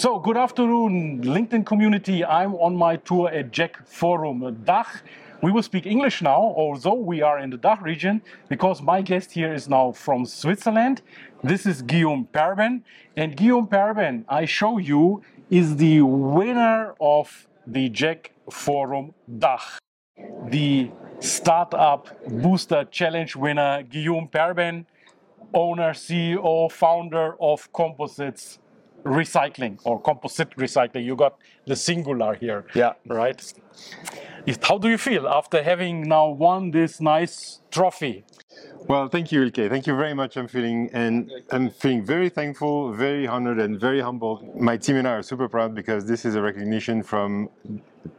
So, good afternoon, LinkedIn community. I'm on my tour at JEC Forum Dach. We will speak English now, although we are in the Dach region, because my guest here is now from Switzerland. This is Guillaume Perben. And Guillaume Perben, I show you, is the winner of the JEC Forum Dach. The Startup Booster Challenge winner, Guillaume Perben, owner, CEO, founder of Composites recycling or composite recycling. You got the singular here. Yeah. Right? How do you feel after having now won this nice trophy? Well, thank you, Ilke. Thank you very much. I'm feeling and I'm feeling very thankful, very honored, and very humbled. My team and I are super proud because this is a recognition from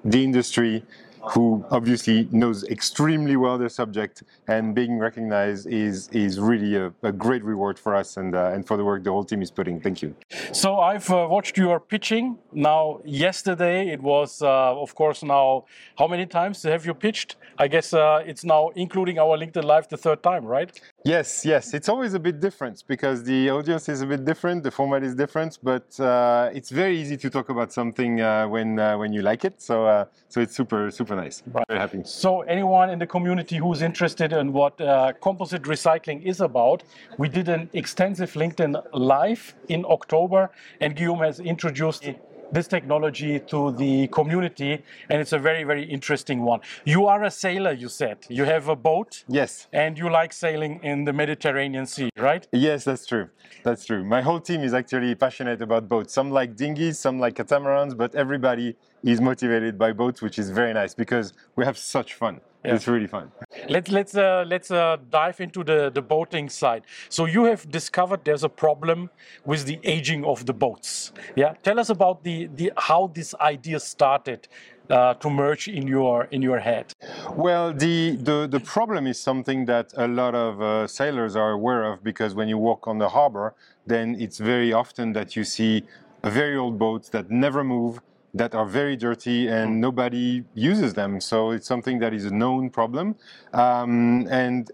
the industry who obviously knows extremely well the subject, and being recognized is is really a, a great reward for us and uh, and for the work the whole team is putting. Thank you. So I've uh, watched your pitching now. Yesterday it was, uh, of course, now how many times have you pitched? I guess uh, it's now including our LinkedIn Live the third time, right? Yes, yes. It's always a bit different because the audience is a bit different, the format is different, but uh, it's very easy to talk about something uh, when uh, when you like it. So uh, so it's super super nice. Right. Very happy. So anyone in the community who's interested in what uh, composite recycling is about, we did an extensive LinkedIn Live in October, and Guillaume has introduced this technology to the community, and it's a very, very interesting one. You are a sailor, you said. You have a boat. Yes. And you like sailing in the Mediterranean Sea, right? Yes, that's true. That's true. My whole team is actually passionate about boats. Some like dinghies, some like catamarans, but everybody is motivated by boats, which is very nice because we have such fun. Yeah. It's really fun. Let's let's uh, let's uh, dive into the the boating side. So you have discovered there's a problem with the aging of the boats. Yeah, tell us about the the how this idea started. Uh, to merge in your in your head. Well, the, the, the problem is something that a lot of uh, sailors are aware of because when you walk on the harbor, then it's very often that you see very old boats that never move, that are very dirty, and nobody uses them. So it's something that is a known problem. Um, and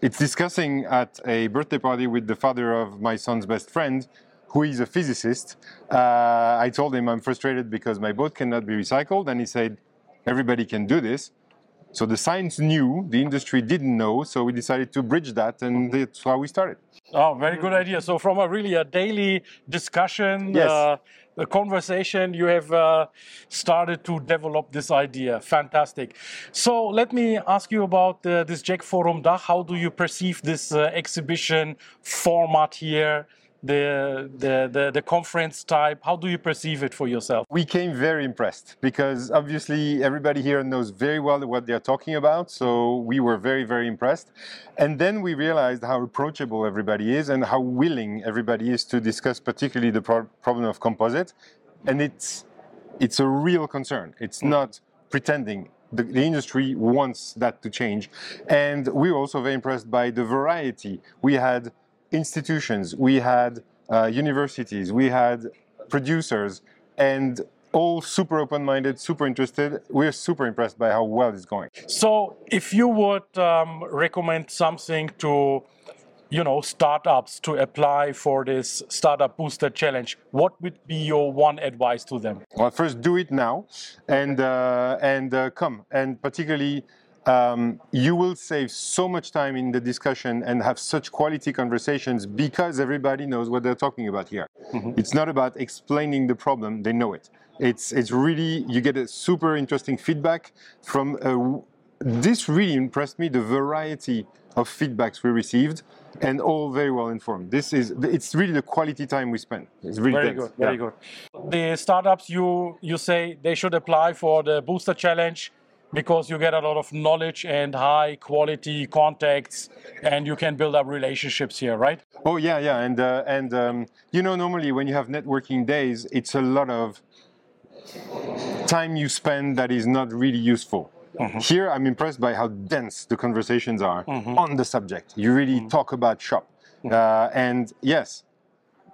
it's discussing at a birthday party with the father of my son's best friend, who is a physicist. Uh, I told him I'm frustrated because my boat cannot be recycled, and he said, everybody can do this. So the science knew, the industry didn't know, so we decided to bridge that, and that's how we started. Oh, very good idea. So from a really a daily discussion, Yes. uh, a conversation, you have uh, started to develop this idea. Fantastic. So let me ask you about uh, this JEC Forum Dach. How do you perceive this uh, exhibition format here? The, the, the, the conference type, how do you perceive it for yourself? We came very impressed because obviously everybody here knows very well what they're talking about. So we were very, very impressed. And then we realized how approachable everybody is and how willing everybody is to discuss, particularly the pro- problem of composite. And it's it's a real concern. It's not pretending. The, the industry wants that to change. And we were also very impressed by the variety. We had institutions, we had uh, universities, we had producers, and all super open-minded, super interested. We're super impressed by how well it's going. So, if you would um, recommend something to, you know, startups to apply for this startup booster challenge, what would be your one advice to them? Well, first do it now, and uh, and uh, come, and particularly. Um, you will save so much time in the discussion and have such quality conversations because everybody knows what they're talking about here. It's not about explaining the problem; they know it. It's it's really you get a super interesting feedback from. A, this really impressed me the variety of feedbacks we received and all very well informed. This is it's really the quality time we spend. It's really Very dense. good, very Yeah. good. The startups you you say they should apply for the booster challenge. Because you get a lot of knowledge and high quality contacts and you can build up relationships here right? Oh yeah, yeah, and uh, and um, you know normally when you have networking days, it's a lot of time you spend that is not really useful. Here, I'm impressed by how dense the conversations are on the subject. You really talk about shop, uh, and yes,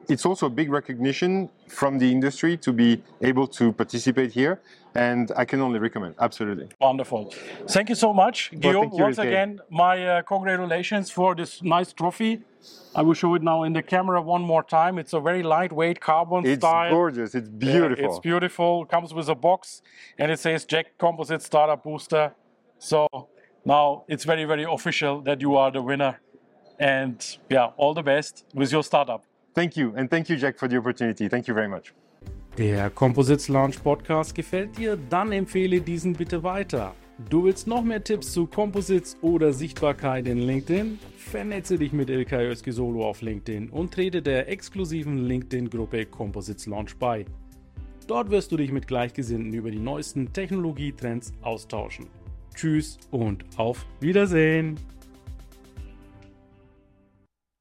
it's also a big recognition from the industry to be able to participate here, and I can only recommend. Absolutely. Wonderful. Thank you so much, Guillaume. you, Once again, my uh, congratulations for this nice trophy. I will show it now in the camera one more time. It's a very lightweight carbon It's style. gorgeous. It's Yeah, beautiful. it's beautiful. Comes with a box and it says JEC Composite Startup Booster. So now it's very, very official that you are the winner. And yeah, all the best with your startup. Thank you, and thank you, Jack, for the opportunity. Thank you very much. Der Composites Launch Podcast gefällt dir? Dann empfehle diesen bitte weiter. Du willst noch mehr Tipps zu Composites oder Sichtbarkeit in LinkedIn? Vernetze dich mit Ilkay Özki-Solo auf LinkedIn und trete der exklusiven LinkedIn-Gruppe Composites Launch bei. Dort wirst du dich mit Gleichgesinnten über die neuesten Technologietrends austauschen. Tschüss und auf Wiedersehen!